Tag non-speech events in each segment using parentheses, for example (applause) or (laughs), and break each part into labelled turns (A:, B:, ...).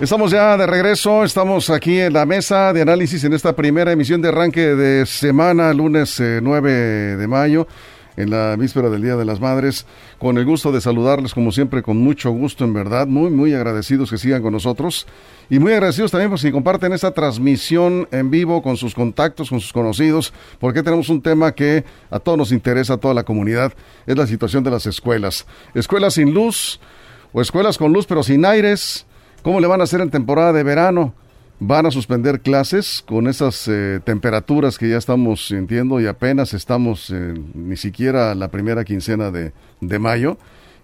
A: Estamos ya de regreso, estamos aquí en la mesa de análisis en esta primera emisión de arranque de semana, lunes 9 eh, de mayo, en la víspera del Día de las Madres. Con el gusto de saludarles, como siempre, con mucho gusto, en verdad, muy, muy agradecidos que sigan con nosotros. Y muy agradecidos también por si comparten esta transmisión en vivo con sus contactos, con sus conocidos, porque tenemos un tema que a todos nos interesa, a toda la comunidad, es la situación de las escuelas. Escuelas sin luz o escuelas con luz pero sin aires ¿Cómo le van a hacer en temporada de verano? ¿Van a suspender clases con esas eh, temperaturas que ya estamos sintiendo y apenas estamos ni siquiera la primera quincena de, de mayo?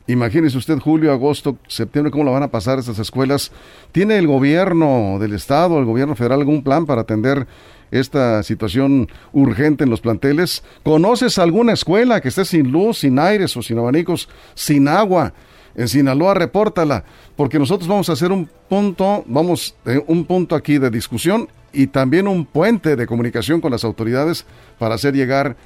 A: Imagínese usted julio, agosto, septiembre, cómo la van a pasar esas escuelas. ¿Tiene el gobierno del estado, el gobierno federal algún plan para atender esta situación urgente en los planteles? ¿Conoces alguna escuela que esté sin luz, sin aires o sin abanicos, sin agua? En Sinaloa, repórtala, porque nosotros vamos a hacer un punto, vamos, eh, un punto aquí de discusión y también un puente de comunicación con las autoridades para hacer llegar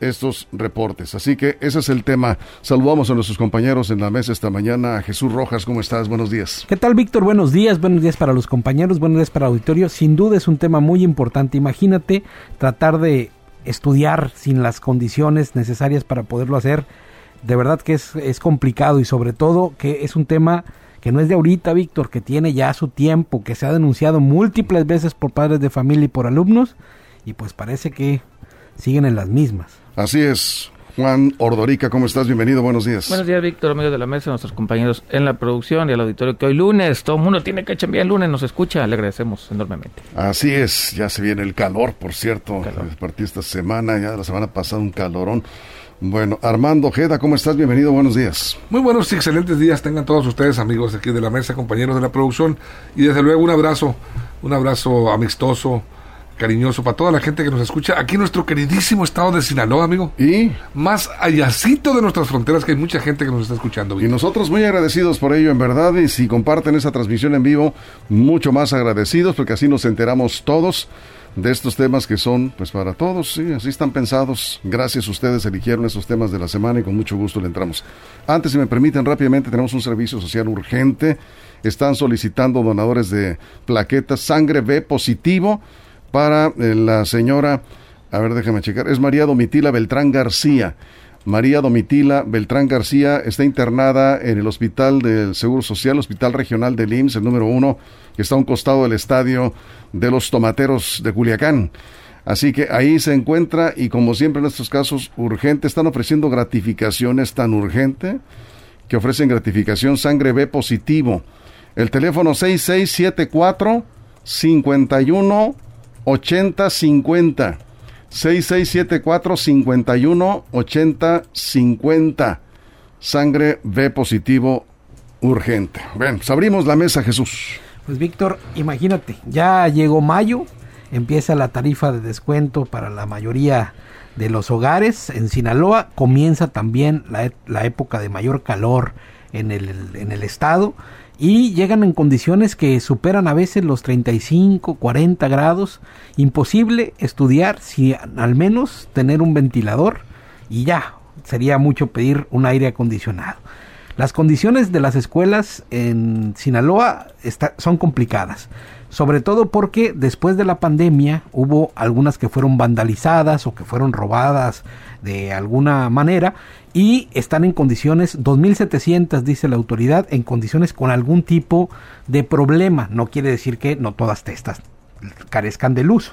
A: estos reportes. Así que ese es el tema. Saludamos a nuestros compañeros en la mesa esta mañana. Jesús Rojas, ¿cómo estás? Buenos días.
B: ¿Qué tal, Víctor? Buenos días. Buenos días para los compañeros, buenos días para el auditorio. Sin duda es un tema muy importante. Imagínate tratar de estudiar sin las condiciones necesarias para poderlo hacer de verdad que es, es complicado y sobre todo que es un tema que no es de ahorita, Víctor, que tiene ya su tiempo, que se ha denunciado múltiples veces por padres de familia y por alumnos, y pues parece que siguen en las mismas.
A: Así es. Juan Ordorica, ¿cómo estás? Bienvenido, buenos días.
C: Buenos días, Víctor, amigos de la mesa, nuestros compañeros en la producción y el auditorio, que hoy lunes, todo el mundo tiene que echar bien el lunes, nos escucha, le agradecemos enormemente.
A: Así es, ya se viene el calor, por cierto, a partir de esta semana, ya la semana pasada un calorón. Bueno, Armando Ojeda, ¿cómo estás? Bienvenido, buenos días.
D: Muy buenos y excelentes días tengan todos ustedes, amigos aquí de la mesa, compañeros de la producción, y desde luego un abrazo, un abrazo amistoso, cariñoso para toda la gente que nos escucha aquí en nuestro queridísimo estado de Sinaloa, amigo.
A: Y
D: más allácito de nuestras fronteras, que hay mucha gente que nos está escuchando.
A: Y nosotros muy agradecidos por ello, en verdad, y si comparten esa transmisión en vivo, mucho más agradecidos, porque así nos enteramos todos de estos temas que son, pues para todos, sí, así están pensados. Gracias a ustedes eligieron esos temas de la semana y con mucho gusto le entramos. Antes, si me permiten rápidamente, tenemos un servicio social urgente. Están solicitando donadores de plaquetas sangre B positivo para eh, la señora, a ver, déjame checar, es María Domitila Beltrán García. María Domitila Beltrán García está internada en el Hospital del Seguro Social, Hospital Regional del IMSS, el número uno, que está a un costado del estadio de los Tomateros de Culiacán. Así que ahí se encuentra y como siempre en estos casos urgentes, están ofreciendo gratificaciones tan urgente que ofrecen gratificación sangre B positivo. El teléfono 6674 51 80 50 6674 51 80 50. Sangre B positivo urgente. Ven, pues abrimos la mesa, Jesús.
B: Pues Víctor, imagínate, ya llegó mayo, empieza la tarifa de descuento para la mayoría de los hogares en Sinaloa, comienza también la, e, la época de mayor calor en el, en el estado y llegan en condiciones que superan a veces los 35, 40 grados. Imposible estudiar si al menos tener un ventilador y ya, sería mucho pedir un aire acondicionado. Las condiciones de las escuelas en Sinaloa son complicadas, sobre todo porque después de la pandemia hubo algunas que fueron vandalizadas o que fueron robadas de alguna manera y están en condiciones, 2.700 dice la autoridad, en condiciones con algún tipo de problema. No quiere decir que no todas estas carezcan de luz.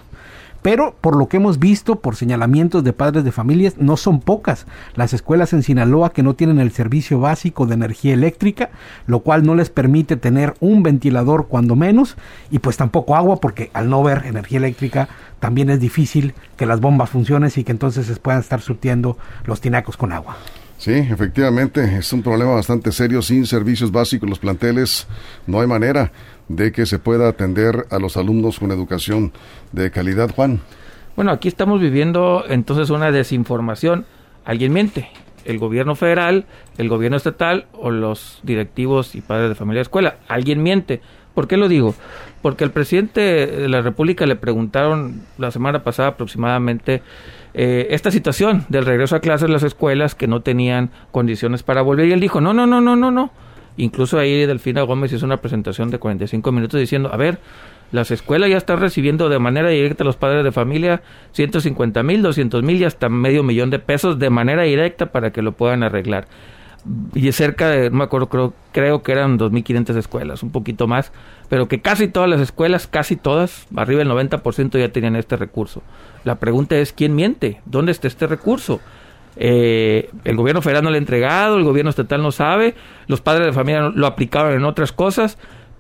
B: Pero por lo que hemos visto, por señalamientos de padres de familias, no son pocas las escuelas en Sinaloa que no tienen el servicio básico de energía eléctrica, lo cual no les permite tener un ventilador cuando menos y pues tampoco agua porque al no ver energía eléctrica también es difícil que las bombas funcionen y que entonces se puedan estar surtiendo los tinacos con agua.
A: Sí, efectivamente, es un problema bastante serio. Sin servicios básicos, los planteles, no hay manera de que se pueda atender a los alumnos con educación de calidad. Juan.
C: Bueno, aquí estamos viviendo entonces una desinformación. Alguien miente. El gobierno federal, el gobierno estatal o los directivos y padres de familia de escuela. Alguien miente. ¿Por qué lo digo? Porque al presidente de la República le preguntaron la semana pasada aproximadamente eh, esta situación del regreso a clases las escuelas que no tenían condiciones para volver y él dijo, no, no, no, no, no, no. Incluso ahí Delfina Gómez hizo una presentación de 45 minutos diciendo, a ver, las escuelas ya están recibiendo de manera directa a los padres de familia 150 mil, 200 mil y hasta medio millón de pesos de manera directa para que lo puedan arreglar. Y cerca de, no me acuerdo, creo, creo que eran 2.500 escuelas, un poquito más, pero que casi todas las escuelas, casi todas, arriba del 90% ya tenían este recurso. La pregunta es, ¿quién miente? ¿Dónde está este recurso? Eh, el gobierno federal no lo ha entregado, el gobierno estatal no sabe, los padres de familia lo aplicaron en otras cosas,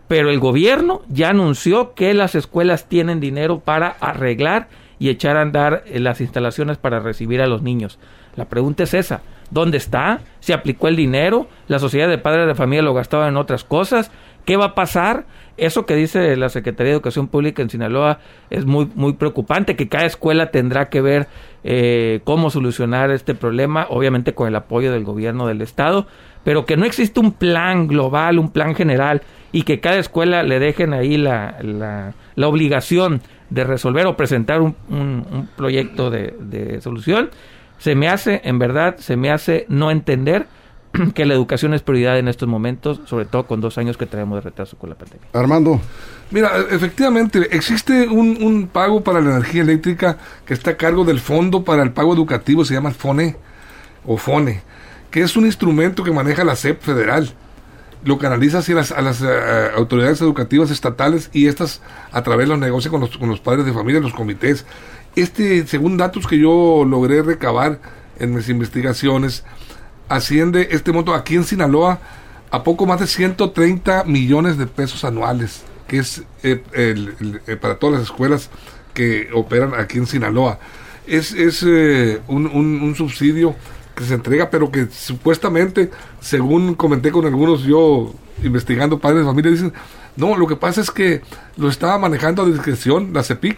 C: pero el gobierno ya anunció que las escuelas tienen dinero para arreglar y echar a andar eh, las instalaciones para recibir a los niños. La pregunta es esa, ¿dónde está? ¿Se aplicó el dinero? ¿La sociedad de padres de familia lo gastaba en otras cosas? ¿Qué va a pasar? Eso que dice la Secretaría de Educación Pública en Sinaloa es muy, muy preocupante, que cada escuela tendrá que ver eh, cómo solucionar este problema, obviamente con el apoyo del gobierno del Estado, pero que no existe un plan global, un plan general, y que cada escuela le dejen ahí la, la, obligación de resolver o presentar un, un, proyecto de, de solución, se me hace, en verdad, se me hace no entender (clears throat) que la educación es prioridad en estos momentos, sobre todo con dos años que tenemos de retraso con la pandemia.
A: Armando.
D: Mira, efectivamente, existe un, un, pago para la energía eléctrica que está a cargo del Fondo para el Pago Educativo, se llama FONE, o FONE, que es un instrumento que maneja la SEP federal. Lo canaliza hacia las, a las eh, autoridades educativas estatales y estas a través de los negocios con los, con los padres de familia, los comités. Este, según datos que yo logré recabar en mis investigaciones, asciende este monto aquí en Sinaloa a poco más de 130 millones de pesos anuales, que es eh, el, eh, para todas las escuelas que operan aquí en Sinaloa. Es, es eh, un, un, subsidio que se entrega, pero que supuestamente, según comenté con algunos yo investigando padres de familia, dicen, no, lo que pasa es que lo estaba manejando a discreción la CEPIC.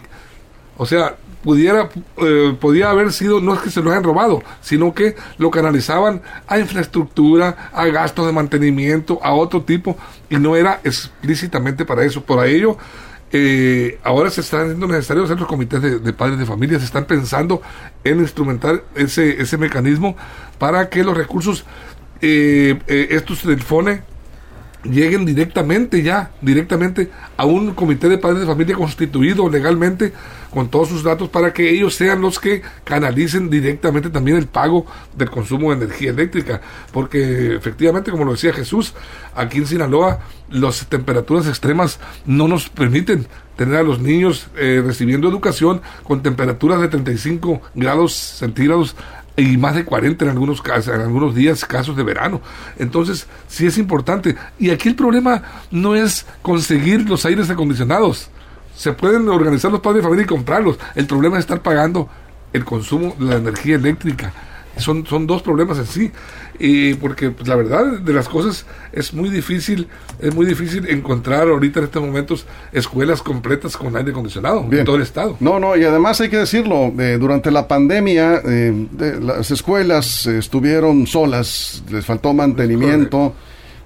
D: O sea, pudiera eh, podía haber sido no es que se lo hayan robado sino que lo canalizaban a infraestructura a gastos de mantenimiento a otro tipo y no era explícitamente para eso. Por ello eh, ahora se están haciendo necesarios hacer comités de, padres de familia se están pensando en instrumentar ese ese mecanismo para que los recursos eh, estos del FONE lleguen directamente ya, directamente a un comité de padres de familia constituido legalmente con todos sus datos para que ellos sean los que canalicen directamente también el pago del consumo de energía eléctrica. Porque efectivamente, como lo decía Jesús, aquí en Sinaloa las temperaturas extremas no nos permiten tener a los niños eh, recibiendo educación con temperaturas de 35 grados centígrados y más de 40 en algunos casos, en algunos días, casos de verano. Entonces, sí es importante. Y aquí el problema no es conseguir los aires acondicionados. Se pueden organizar los padres de familia y comprarlos. El problema es estar pagando el consumo de la energía eléctrica. Son, son dos problemas en sí. Y porque pues, la verdad de las cosas es muy difícil, es muy difícil encontrar ahorita en estos momentos escuelas completas con aire acondicionado en todo el estado.
A: No, no, y además hay que decirlo, eh, durante la pandemia eh, las escuelas estuvieron solas, les faltó mantenimiento,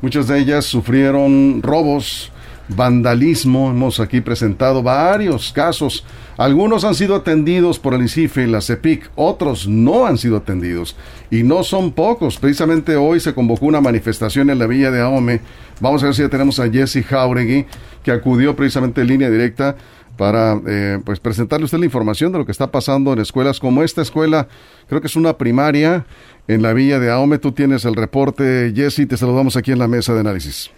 A: muchas de ellas sufrieron robos, vandalismo. Hemos aquí presentado varios casos. Algunos han sido atendidos por el ICIFE y la CEPIC, otros no han sido atendidos. Y no son pocos. Precisamente hoy se convocó una manifestación en la Villa de Ahome. Vamos a ver si ya tenemos a Jesse Jauregui, que acudió precisamente en línea directa para eh, pues presentarle usted la información de lo que está pasando en escuelas como esta escuela, creo que es una primaria en la Villa de Ahome. Tú tienes el reporte, Jesse, te saludamos aquí en la mesa de análisis.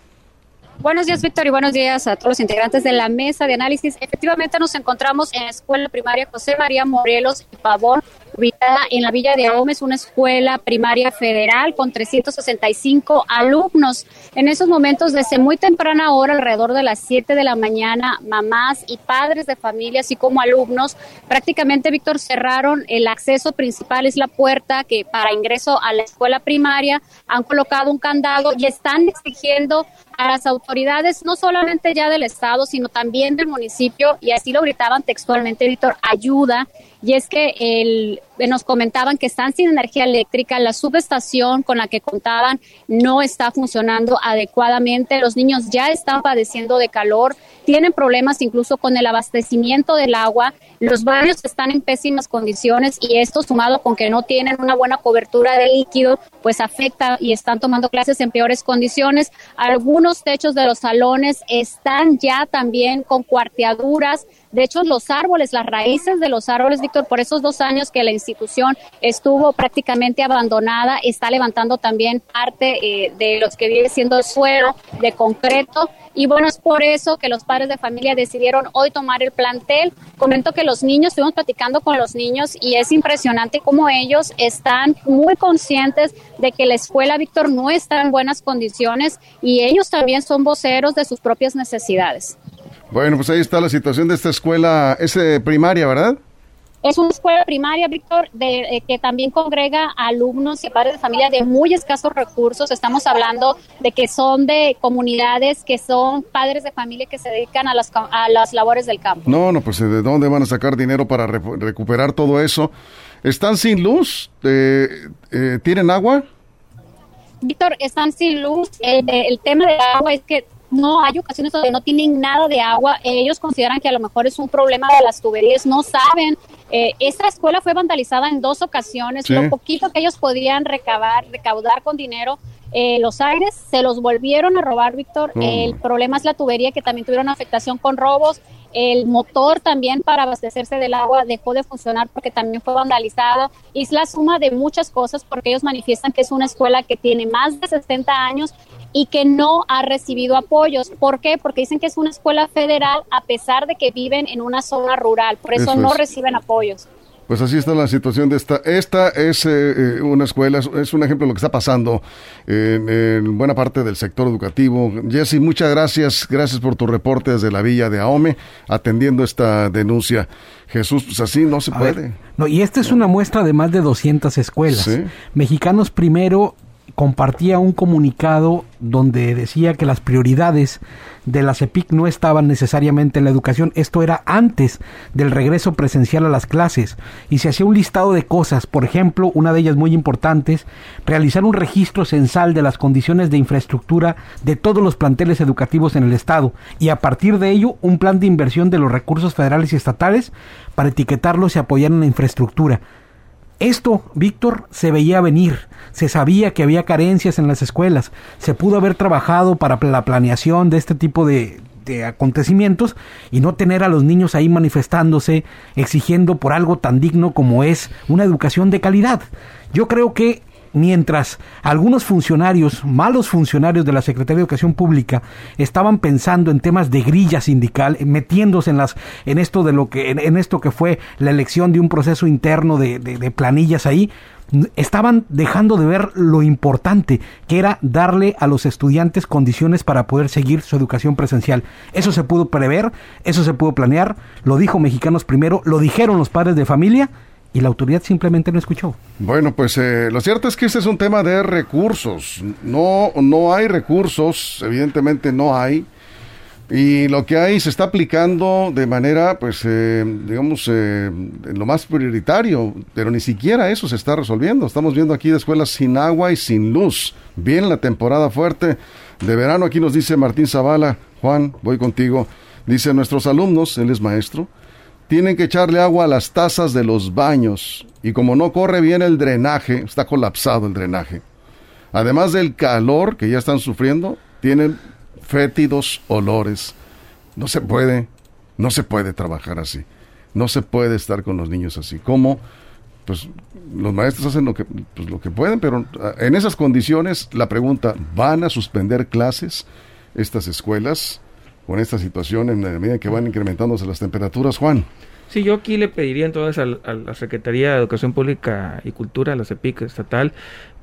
E: Buenos días, Víctor, y buenos días a todos los integrantes de la mesa de análisis. Efectivamente, nos encontramos en la escuela primaria José María Morelos y Pavón, ubicada en la Villa de Gómez, una escuela primaria federal con 365 alumnos. En esos momentos, desde muy temprana hora, alrededor de las 7 de la mañana, mamás y padres de familia, así como alumnos, prácticamente, Víctor, cerraron el acceso principal, es la puerta que para ingreso a la escuela primaria han colocado un candado y están exigiendo a las autoridades, no solamente ya del Estado, sino también del municipio, y así lo gritaban textualmente, Víctor, ayuda. Y es que el, nos comentaban que están sin energía eléctrica, la subestación con la que contaban no está funcionando adecuadamente, los niños ya están padeciendo de calor, tienen problemas incluso con el abastecimiento del agua, los barrios están en pésimas condiciones y esto sumado con que no tienen una buena cobertura de líquido, pues afecta y están tomando clases en peores condiciones. Algunos techos de los salones están ya también con cuarteaduras, de hecho, los árboles, las raíces de los árboles, Víctor, por esos dos años que la institución estuvo prácticamente abandonada, está levantando también parte eh, de los que viene siendo el suelo de concreto. Y bueno, es por eso que los padres de familia decidieron hoy tomar el plantel. Comento que los niños, estuvimos platicando con los niños y es impresionante cómo ellos están muy conscientes de que la escuela, Víctor, no está en buenas condiciones y ellos también son voceros de sus propias necesidades.
A: Bueno, pues ahí está la situación de esta escuela, es primaria, ¿verdad?
E: Es una escuela primaria, Víctor, de, eh, que también congrega alumnos y padres de familia de muy escasos recursos. Estamos hablando de que son de comunidades que son padres de familia que se dedican a las, a las labores del campo.
A: No, no, pues ¿de dónde van a sacar dinero para recuperar todo eso? ¿Están sin luz? Eh, eh, ¿Tienen agua?
E: Víctor, están sin luz. el tema del agua es que no hay ocasiones donde no tienen nada de agua. Ellos consideran que a lo mejor es un problema de las tuberías, no saben. Eh, esta escuela fue vandalizada en dos ocasiones. Lo poquito que ellos podían recabar, recaudar con dinero, eh, los aires se los volvieron a robar, Víctor. El problema es la tubería que también tuvieron afectación con robos. El motor también para abastecerse del agua dejó de funcionar porque también fue vandalizado. Y es la suma de muchas cosas porque ellos manifiestan que es una escuela que tiene más de 60 años y que no ha recibido apoyos. ¿Por qué? Porque dicen que es una escuela federal a pesar de que viven en una zona rural, por eso, no reciben apoyos.
A: Pues así está la situación de esta. Esta es eh, eh, una escuela, es, un ejemplo de lo que está pasando en, buena parte del sector educativo. Jesse, muchas gracias. Gracias por tu reporte desde la villa de Ahome, atendiendo esta denuncia. Jesús, pues así no se puede.
B: no, y esta es una muestra de más de 200 escuelas. Mexicanos primero compartía un comunicado donde decía que las prioridades de la CEPIC no estaban necesariamente en la educación. Esto era antes del regreso presencial a las clases. Y se hacía un listado de cosas. Por ejemplo, una de ellas muy importantes, realizar un registro censal de las condiciones de infraestructura de todos los planteles educativos en el Estado. Y a partir de ello, un plan de inversión de los recursos federales y estatales para etiquetarlos y apoyar en la infraestructura. Esto, Víctor, se veía venir, se sabía que había carencias en las escuelas, se pudo haber trabajado para la planeación de este tipo de, acontecimientos y no tener a los niños ahí manifestándose, exigiendo por algo tan digno como es una educación de calidad. Yo creo que mientras algunos funcionarios, malos funcionarios de la Secretaría de Educación Pública, estaban pensando en temas de grilla sindical, metiéndose en las, en esto de lo que, en, esto que fue la elección de un proceso interno de, de planillas ahí, estaban dejando de ver lo importante que era darle a los estudiantes condiciones para poder seguir su educación presencial. Eso se pudo prever, eso se pudo planear, lo dijo Mexicanos primero, lo dijeron los padres de familia y la autoridad simplemente no escuchó.
A: Bueno, pues eh, lo cierto es que este es un tema de recursos. No, no hay recursos, evidentemente no hay. Y lo que hay se está aplicando de manera, pues, eh, digamos, eh, lo más prioritario, pero ni siquiera eso se está resolviendo. Estamos viendo aquí de escuelas sin agua y sin luz. Bien la temporada fuerte de verano, aquí nos dice Martín Zavala, Juan, voy contigo. Dice, nuestros alumnos, él es maestro, tienen que echarle agua a las tazas de los baños y como no corre bien el drenaje, está colapsado el drenaje. Además del calor que ya están sufriendo, tienen fétidos olores. No se puede, no se puede trabajar así. No se puede estar con los niños así. ¿Cómo? Pues los maestros hacen lo que, pues, lo que pueden, pero ah, en esas condiciones la pregunta, ¿van a suspender clases estas escuelas? Con esta situación en la medida que van incrementándose las temperaturas, Juan.
C: Sí, yo aquí le pediría entonces a, la Secretaría de Educación Pública y Cultura, la CEPIC estatal,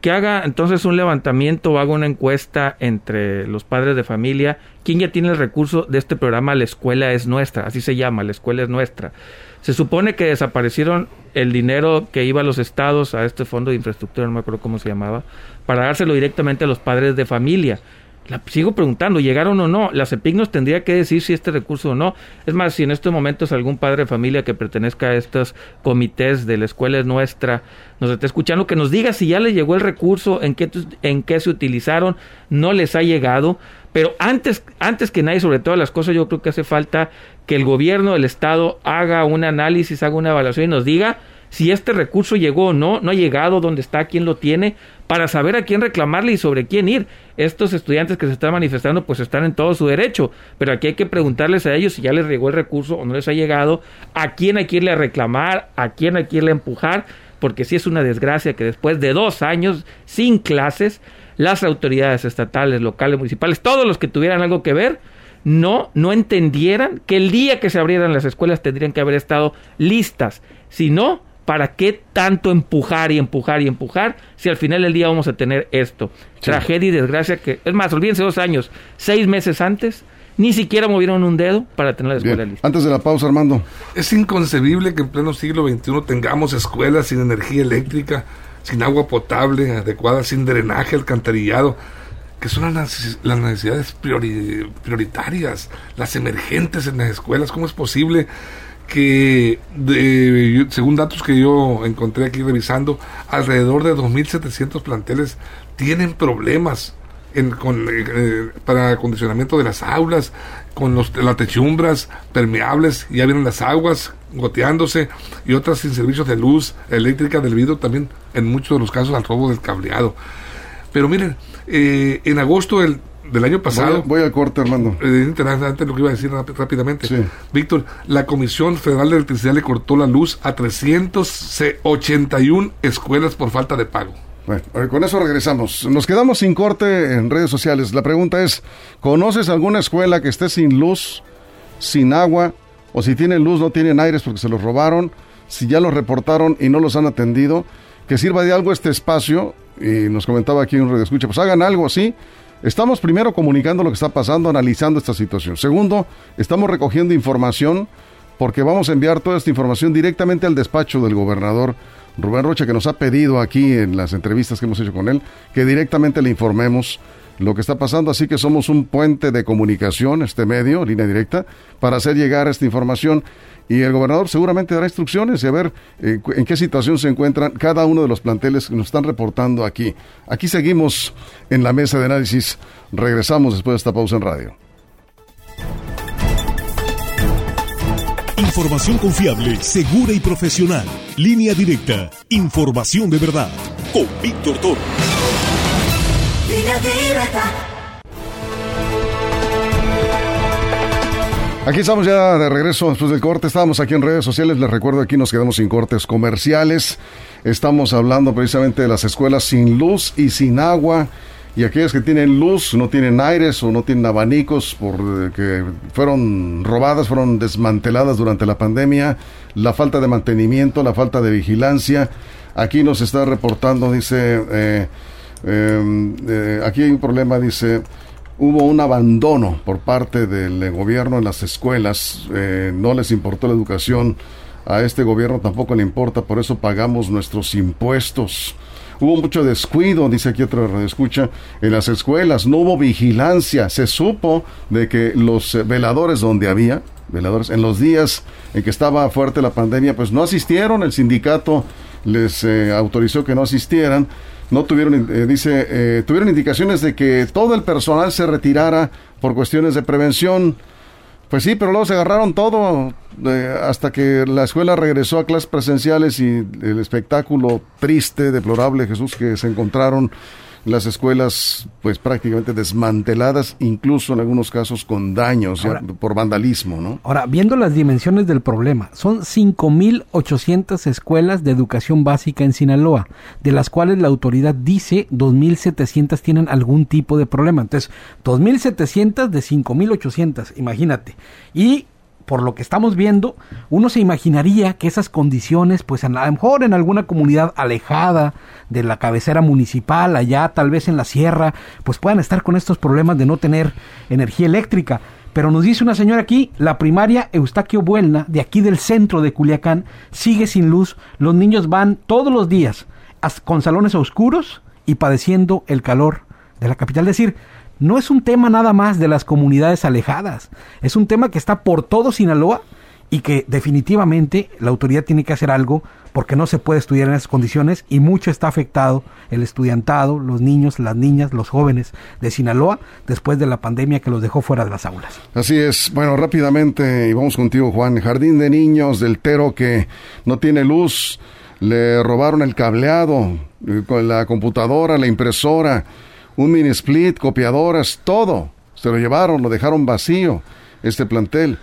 C: que haga entonces un levantamiento o haga una encuesta entre los padres de familia, quién ya tiene el recurso de este programa La Escuela es Nuestra, así se llama, La Escuela es Nuestra. Se supone que desaparecieron el dinero que iba a los estados, a este fondo de infraestructura, no me acuerdo cómo se llamaba, para dárselo directamente a los padres de familia. La sigo preguntando, ¿llegaron o no? La CEPIC nos tendría que decir si este recurso o no. Es más, si en estos momentos algún padre de familia que pertenezca a estos comités de la escuela es nuestra nos está escuchando, que nos diga si ya le llegó el recurso, en qué, en qué se utilizaron, no les ha llegado. Pero antes, antes que nadie, sobre todas las cosas, yo creo que hace falta que el gobierno del Estado haga un análisis, haga una evaluación y nos diga si este recurso llegó o no, no ha llegado, dónde está, quién lo tiene, para saber a quién reclamarle y sobre quién ir. Estos estudiantes que se están manifestando pues están en todo su derecho, pero aquí hay que preguntarles a ellos si ya les llegó el recurso o no les ha llegado, a quién hay que irle a reclamar, a quién hay que irle a empujar, porque sí es una desgracia que después de dos años sin clases, las autoridades estatales, locales, municipales, todos los que tuvieran algo que ver, no, no entendieran que el día que se abrieran las escuelas tendrían que haber estado listas. Si no, ¿para qué tanto empujar y empujar y empujar si al final del día vamos a tener esto? Tragedia y desgracia que, es más, olvídense dos años, seis meses antes, ni siquiera movieron un dedo para tener la escuela lista.
A: Antes de la pausa, Armando.
D: Es inconcebible que en pleno siglo XXI tengamos escuelas sin energía eléctrica, sin agua potable adecuada, sin drenaje, alcantarillado que son las, necesidades prioritarias, las emergentes en las escuelas. ¿Cómo es posible que, según datos que yo encontré aquí revisando, alrededor de 2.700 planteles tienen problemas en, con, eh, eh, para acondicionamiento de las aulas, con los, las techumbras permeables, ya vienen las aguas goteándose y otras sin servicios de luz eléctrica debido también en muchos de los casos al robo del cableado. Pero miren, eh, en agosto del, del año pasado.
A: Voy, al corte, Armando.
D: Eh, lo que iba a decir rápidamente. Víctor, la Comisión Federal de Electricidad le cortó la luz a 381 escuelas por falta de pago.
A: Bueno, con eso regresamos. Nos quedamos sin corte en redes sociales. La pregunta es, ¿conoces alguna escuela que esté sin luz, sin agua, o si tienen luz no tienen aires porque se los robaron, si ya los reportaron y no los han atendido? Que sirva de algo este espacio y nos comentaba aquí un radio escucha, pues hagan algo así. Estamos primero comunicando lo que está pasando, analizando esta situación. Segundo, estamos recogiendo información porque vamos a enviar toda esta información directamente al despacho del gobernador Rubén Rocha, que nos ha pedido aquí en las entrevistas que hemos hecho con él, que directamente le informemos lo que está pasando, así que somos un puente de comunicación, este medio, línea directa, para hacer llegar esta información y el gobernador seguramente dará instrucciones y a ver eh, en qué situación se encuentran cada uno de los planteles que nos están reportando aquí. Aquí seguimos en la mesa de análisis. Regresamos después de esta pausa en radio.
F: Información confiable, segura y profesional. Línea directa. Información de verdad. Con Víctor Toro. Línea directa.
A: Aquí estamos ya de regreso después del corte. Estábamos aquí en redes sociales. Les recuerdo, aquí nos quedamos sin cortes comerciales. Estamos hablando precisamente de las escuelas sin luz y sin agua. Y aquellas que tienen luz, no tienen aires o no tienen abanicos porque eh, fueron robadas, fueron desmanteladas durante la pandemia. La falta de mantenimiento, la falta de vigilancia. Aquí nos está reportando, dice, eh, em, eh, aquí hay un problema, dice hubo un abandono por parte del gobierno en las escuelas, eh, no les importó la educación, a este gobierno tampoco le importa, por eso pagamos nuestros impuestos. Hubo mucho descuido, dice aquí otra escucha, en las escuelas, no hubo vigilancia, se supo de que los veladores donde había, veladores, en los días en que estaba fuerte la pandemia, pues no asistieron, el sindicato les eh, autorizó que no asistieran, no tuvieron, eh, dice, eh, tuvieron indicaciones de que todo el personal se retirara por cuestiones de prevención. Pues sí, pero luego se agarraron todo hasta que la escuela regresó a clases presenciales y el espectáculo triste, deplorable, Jesús, que se encontraron las escuelas pues prácticamente desmanteladas, incluso en algunos casos con daños por vandalismo, ¿no?
B: Ahora, viendo las dimensiones del problema, son 5.800 escuelas de educación básica en Sinaloa, de las cuales la autoridad dice 2.700 tienen algún tipo de problema. Entonces, 2.700 de 5.800, imagínate. Y por lo que estamos viendo, uno se imaginaría que esas condiciones, pues a lo mejor en alguna comunidad alejada de la cabecera municipal, allá tal vez en la sierra, pues puedan estar con estos problemas de no tener energía eléctrica. Pero nos dice una señora aquí, la primaria Eustaquio Buelna, de aquí del centro de Culiacán, sigue sin luz. Los niños van todos los días con salones oscuros y padeciendo el calor de la capital. Es decir, no es un tema nada más de las comunidades alejadas, es un tema que está por todo Sinaloa y que definitivamente la autoridad tiene que hacer algo porque no se puede estudiar en esas condiciones y mucho está afectado el estudiantado, los niños, las niñas, los jóvenes de Sinaloa después de la pandemia que los dejó fuera de las aulas.
A: Así es. Bueno, rápidamente y vamos contigo Juan. Jardín de niños del Tero que no tiene luz, le robaron el cableado eh, la computadora, la impresora, un mini split, copiadoras, todo. Se lo llevaron, lo dejaron vacío este plantel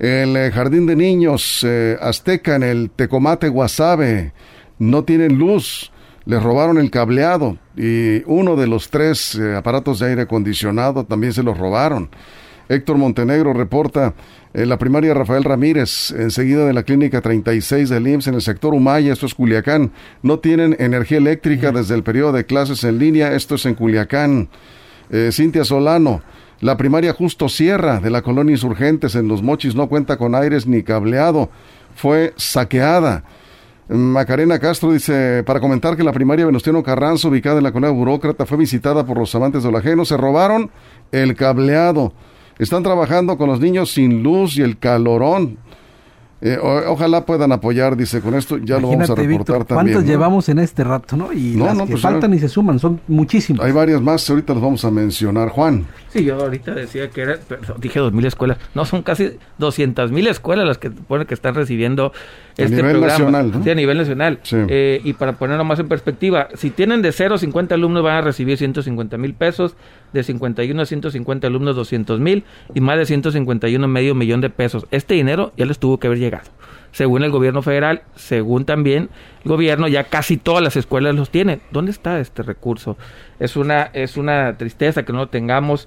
A: el eh, Jardín de Niños eh, Azteca en el Tecomate Guasave no tienen luz, les robaron el cableado y uno de los tres eh, aparatos de aire acondicionado también se los robaron. Héctor Montenegro reporta en la primaria Rafael Ramírez, enseguida de la clínica 36 del IMSS en el sector Humaya, esto es Culiacán, no tienen energía eléctrica desde el periodo de clases en línea, esto es en Culiacán. Cintia Solano, la primaria Justo Sierra de la colonia Insurgentes en Los Mochis no cuenta con aires ni cableado. Fue saqueada. Macarena Castro dice, para comentar que la primaria Venustiano Carranzo, ubicada en la colonia Burócrata, fue visitada por los amantes de lo ajeno. Se robaron el cableado. Están trabajando con los niños sin luz y el calorón. Eh, ojalá puedan apoyar, dice, con esto ya lo vamos a reportar también.
B: ¿Cuántos llevamos en este rato, no? Y las que pues, faltan y se suman, son muchísimas.
A: Hay varias más, ahorita las vamos a mencionar. Juan.
C: Sí, yo ahorita decía que era, dije dos mil escuelas, no, son casi doscientas mil escuelas las que pone que están recibiendo este
A: a nivel Nacional,
C: Sí, a nivel nacional. Eh, y para ponerlo más en perspectiva, si tienen de 0 a 50 alumnos van a recibir 150 mil pesos, de 51 a 150 alumnos 200 mil y más de 151 medio millón de pesos. Este dinero ya les tuvo que haber llegado. Según el gobierno federal, según también el gobierno, ya casi todas las escuelas los tienen. ¿Dónde está este recurso? Es una, es una tristeza que no lo tengamos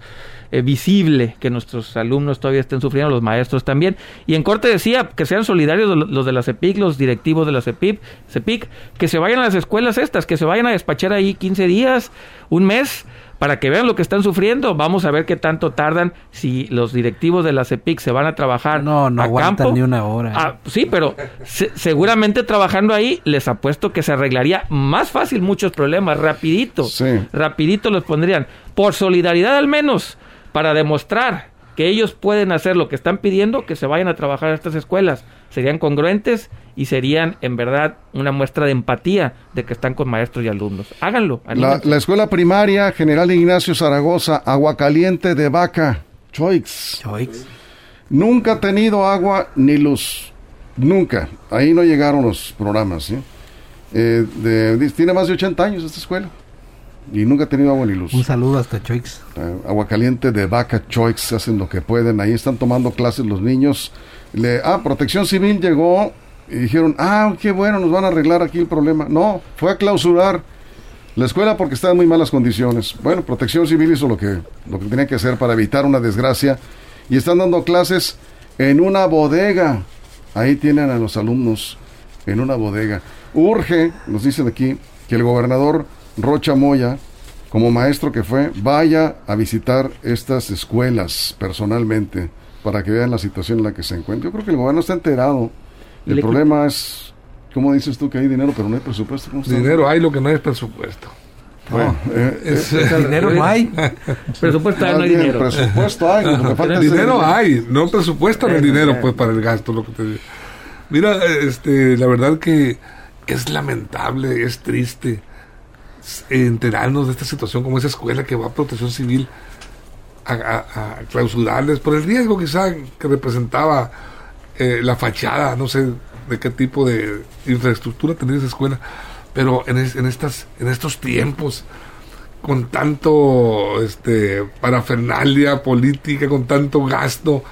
C: eh, visible, que nuestros alumnos todavía estén sufriendo, los maestros también. Y en corte decía que sean solidarios los de la CEPIC, los directivos de la CEPIC, CEPIC, que se vayan a las escuelas estas, que se vayan a despachar ahí 15 días, un mes, para que vean lo que están sufriendo. Vamos a ver qué tanto tardan si los directivos de la CEPIC se van a trabajar
B: no, no aguantan ni una hora.
C: Ah, sí, pero seguramente trabajando ahí les apuesto que se arreglaría más fácil muchos problemas, rapidito. Rapidito los pondrían. Por solidaridad al menos, para demostrar que ellos pueden hacer lo que están pidiendo, que se vayan a trabajar a estas escuelas. Serían congruentes y serían en verdad una muestra de empatía de que están con maestros y alumnos. Háganlo.
A: La, escuela primaria General Ignacio Zaragoza, agua caliente de vaca, Choix.
B: Choix.
A: Nunca ha tenido agua ni luz. Nunca. Ahí no llegaron los programas. Eh, tiene más de 80 años esta escuela y nunca ha tenido agua ni luz.
B: Un saludo hasta Choix.
A: Eh, agua caliente de vaca Choix, hacen lo que pueden. Ahí están tomando clases los niños. Le, ah, Protección Civil llegó y dijeron, ah, qué bueno, nos van a arreglar aquí el problema. No, fue a clausurar la escuela porque está en muy malas condiciones. Bueno, Protección Civil hizo lo que, lo que tenía que hacer para evitar una desgracia y están dando clases en una bodega. Ahí tienen a los alumnos en una bodega. Urge, nos dicen aquí, que el gobernador Rocha Moya, como maestro que fue, vaya a visitar estas escuelas personalmente para que vean la situación en la que se encuentra. Yo creo que el gobierno está enterado. El problema es, ¿cómo dices tú que hay dinero pero no hay presupuesto?
D: Dinero hay, lo que no hay es presupuesto.
B: Bueno, eh, eh, dinero no hay. (laughs)
C: presupuesto hay, no hay dinero.
A: Presupuesto hay. (laughs)
D: dinero hay, no presupuesto no hay dinero pues para el gasto. Lo que te Mira, este, la verdad que es lamentable, es triste enterarnos de esta situación como esa escuela que va a protección civil a, clausurarles por el riesgo quizá que representaba eh, la fachada, no sé de qué tipo de infraestructura tendría esa escuela, pero en, en, estas, en estos tiempos, con tanto este, parafernalia política, con tanto gasto,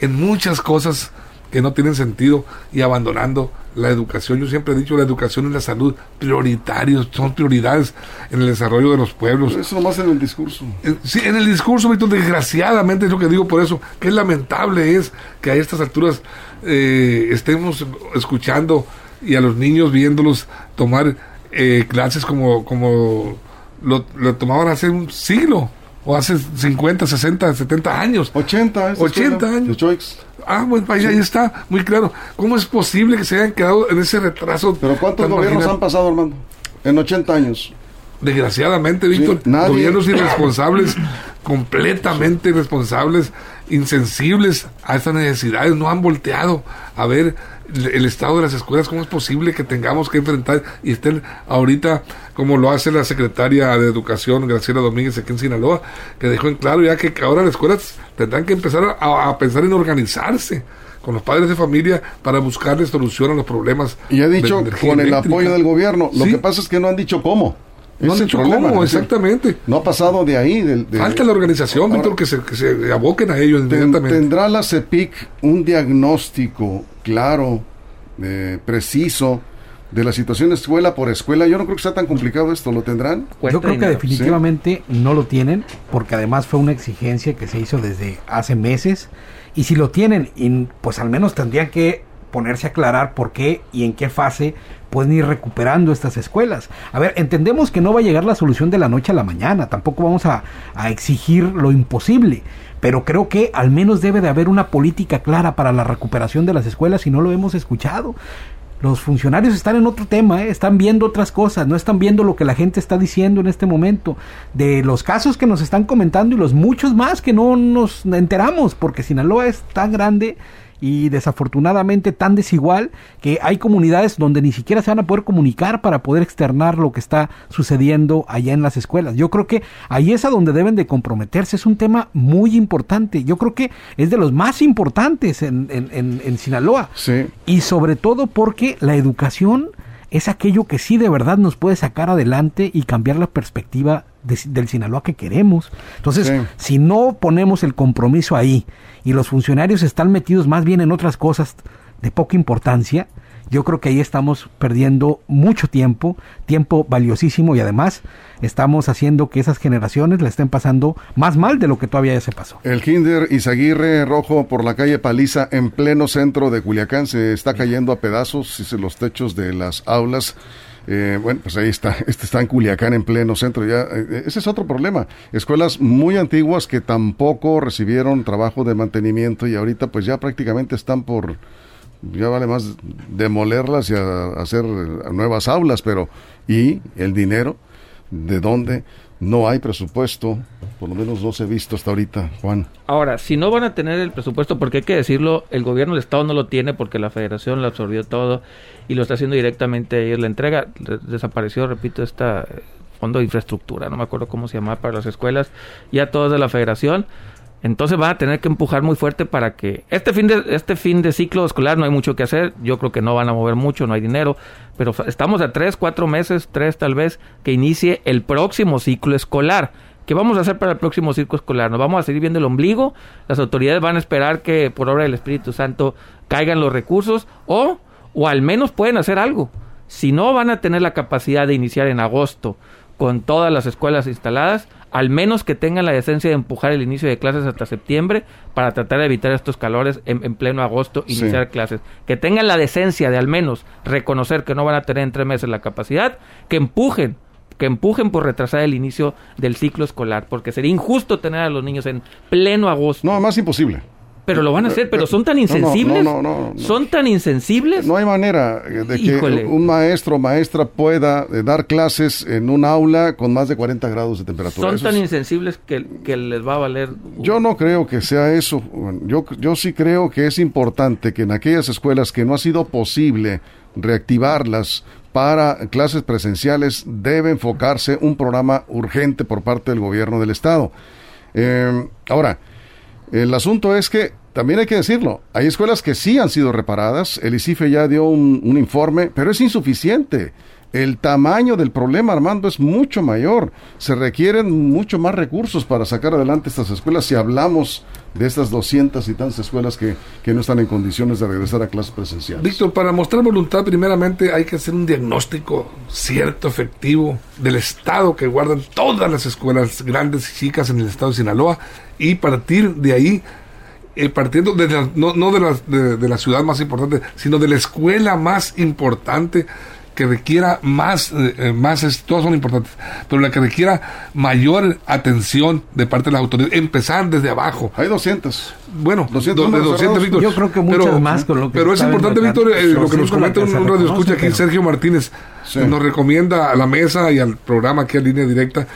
D: en muchas cosas que no tienen sentido y abandonando la educación. Yo siempre he dicho, la educación y la salud prioritarios, son prioridades en el desarrollo de los pueblos.
A: Eso nomás en el discurso.
D: Sí, en el discurso, Víctor, desgraciadamente es lo que digo por eso, que lamentable es que a estas alturas eh, estemos escuchando y a los niños viéndolos tomar eh, clases como, como lo, lo tomaban hace un siglo o hace 50, 60, 70 años.
A: 80,
D: 80 años. Ah, bueno, ahí, ahí, está, muy claro. ¿Cómo es posible que se hayan quedado en ese retraso?
A: Pero ¿cuántos gobiernos han pasado, Armando? En 80 años.
D: Desgraciadamente, Víctor, gobiernos (coughs) irresponsables, completamente irresponsables, insensibles a estas necesidades, no han volteado a ver el estado de las escuelas, cómo es posible que tengamos que enfrentar y estén ahorita, como lo hace la secretaria de Educación, Graciela Domínguez, aquí en Sinaloa, que dejó en claro ya que ahora las escuelas tendrán que empezar a, pensar en organizarse con los padres de familia para buscarle solución a los problemas.
A: Y ha dicho con el apoyo del gobierno. Lo que pasa es que no han dicho cómo.
D: No han dicho cómo, exactamente.
A: No ha pasado de ahí.
D: Falta la organización, Víctor, que se, que se aboquen a ello inmediatamente.
A: ¿Tendrá la CEPIC un diagnóstico claro, eh, preciso, de la situación escuela por escuela. Yo no creo que sea tan complicado esto, ¿lo tendrán?
B: Yo creo que definitivamente no lo tienen, porque además fue una exigencia que se hizo desde hace meses. Y si lo tienen, pues al menos tendrían que ponerse a aclarar por qué y en qué fase pueden ir recuperando estas escuelas. A ver, entendemos que no va a llegar la solución de la noche a la mañana, tampoco vamos a, a exigir lo imposible, pero creo que al menos debe de haber una política clara para la recuperación de las escuelas y no lo hemos escuchado. Los funcionarios están en otro tema, ¿eh? están viendo otras cosas, no están viendo lo que la gente está diciendo en este momento, de los casos que nos están comentando y los muchos más que no nos enteramos, porque Sinaloa es tan grande y desafortunadamente tan desigual que hay comunidades donde ni siquiera se van a poder comunicar para poder externar lo que está sucediendo allá en las escuelas. Yo creo que ahí es a donde deben de comprometerse. Es un tema muy importante. Yo creo que es de los más importantes en, en, en, Sinaloa.
A: Sí.
B: Y sobre todo porque la educación es aquello que sí de verdad nos puede sacar adelante y cambiar la perspectiva del Sinaloa que queremos. Entonces, si no ponemos el compromiso ahí y los funcionarios están metidos más bien en otras cosas de poca importancia, yo creo que ahí estamos perdiendo mucho tiempo, tiempo valiosísimo y además estamos haciendo que esas generaciones le estén pasando más mal de lo que todavía ya se pasó.
A: El Kinder Izaguirre Rojo por la calle Paliza en pleno centro de Culiacán se está cayendo a pedazos los techos de las aulas. Eh, bueno, pues ahí está, (laughs) este está en Culiacán en pleno centro. Ya, eh, ese es otro problema. Escuelas muy antiguas que tampoco recibieron trabajo de mantenimiento y ahorita pues ya prácticamente están por, ya vale más demolerlas y hacer nuevas aulas, pero ¿y el dinero? ¿De dónde? No hay presupuesto, por lo menos no se ha visto hasta ahorita, Juan.
C: Ahora, si no van a tener el presupuesto, porque hay que decirlo, el gobierno del Estado no lo tiene porque la federación lo absorbió todo y lo está haciendo directamente ellos. La entrega desapareció, repito, esta eh, fondo de infraestructura, no me acuerdo cómo se llama para las escuelas, ya todas de la federación. Entonces van a tener que empujar muy fuerte para que este fin de este fin de ciclo escolar no hay mucho que hacer. Yo creo que no van a mover mucho, no hay dinero, pero estamos a tres, cuatro meses, tres tal vez, que inicie el próximo ciclo escolar. ¿Qué vamos a hacer para el próximo ciclo escolar? ¿Nos vamos a seguir viendo el ombligo? ¿Las autoridades van a esperar que por obra del Espíritu Santo caigan los recursos? ¿O, o al menos pueden hacer algo? Si no van a tener la capacidad de iniciar en agosto con todas las escuelas instaladas, al menos que tengan la decencia de empujar el inicio de clases hasta septiembre para tratar de evitar estos calores en, pleno agosto, iniciar clases. Que tengan la decencia de al menos reconocer que no van a tener en tres meses la capacidad, que empujen que empujen por retrasar el inicio del ciclo escolar, porque sería injusto tener a los niños en pleno agosto.
A: No, más imposible
C: pero lo van a hacer, pero son tan insensibles. No, no, no, son tan insensibles.
A: No hay manera de que un maestro o maestra pueda eh, dar clases en un aula con más de 40 grados de temperatura.
C: Son tan insensibles que, que, les va a valer.
A: Yo no creo que sea eso. Yo, yo sí creo que es importante que en aquellas escuelas que no ha sido posible reactivarlas para clases presenciales, debe enfocarse un programa urgente por parte del gobierno del Estado. Eh, ahora, el asunto es que, también hay que decirlo, hay escuelas que sí han sido reparadas, el ICIFE ya dio un, informe, pero es insuficiente. El tamaño del problema, Armando, es mucho mayor. Se requieren mucho más recursos para sacar adelante estas escuelas si hablamos de estas doscientas y tantas escuelas que, que no están en condiciones de regresar a clases presenciales.
D: Víctor, para mostrar voluntad, primeramente hay que hacer un diagnóstico cierto, efectivo, del estado que guardan todas las escuelas grandes y chicas en el estado de Sinaloa y partir de ahí eh, partiendo de la- no, no de, la, de la ciudad más importante, sino de la escuela más importante que requiera más, eh, eh, más es- todas son importantes, pero la que requiera mayor atención de parte de las autoridades, empezar desde abajo.
A: Hay 200.
D: Bueno,
A: 200
D: do- de
A: números
D: 200,
A: cerrados.
D: Víctor.
B: Yo creo que muchas más con lo que
D: Pero es importante, Víctor, eh, lo que nos comenta un, radio escucha aquí,
B: pero-
D: Sergio Martínez,
A: Sí.
D: nos recomienda a la mesa y al programa aquí a línea directa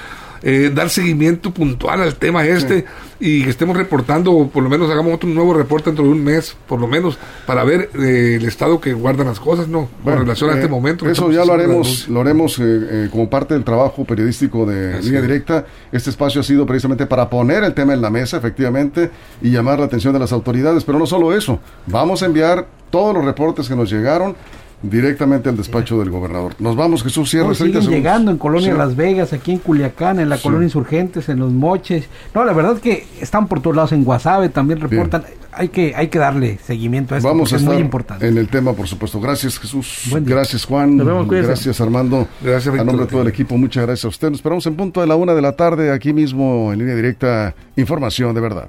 D: eh, dar seguimiento puntual al tema este y que estemos reportando, por lo menos hagamos otro nuevo reporte dentro de un mes, por lo menos, para ver eh, el estado que guardan las cosas, ¿no?
A: Bueno,
D: con relación a
A: eh,
D: este momento. que
A: Eso ya lo haremos, lo haremos eh, eh, como parte del trabajo periodístico de
D: Así
A: Línea
D: es.
A: Directa. Este espacio ha sido precisamente para poner el tema en la mesa, efectivamente, y llamar la atención de las autoridades. Pero no solo eso, vamos a enviar todos los reportes que nos llegaron directamente al despacho del gobernador. Nos vamos, Jesús Sierra.
B: No,
A: 30
B: siguen
A: segundos.
B: llegando en Colonia
A: Sí.
B: Las Vegas, aquí en Culiacán, en la
A: Sí.
B: Colonia Insurgentes, en Los Moches. No, la verdad es que están por todos lados en Guasave, también reportan. Hay que, hay que darle seguimiento a esto,
A: Vamos a
B: porque es
A: estar
B: muy importante.
A: en el tema, por supuesto. Gracias, Jesús.
B: Buen día.
A: Gracias, Juan.
C: Nos vemos,
A: gracias, Armando.
D: Gracias,
A: A nombre de todo el equipo, muchas gracias a usted. Nos esperamos en punto de la una de la tarde, aquí mismo en línea directa. Información de verdad.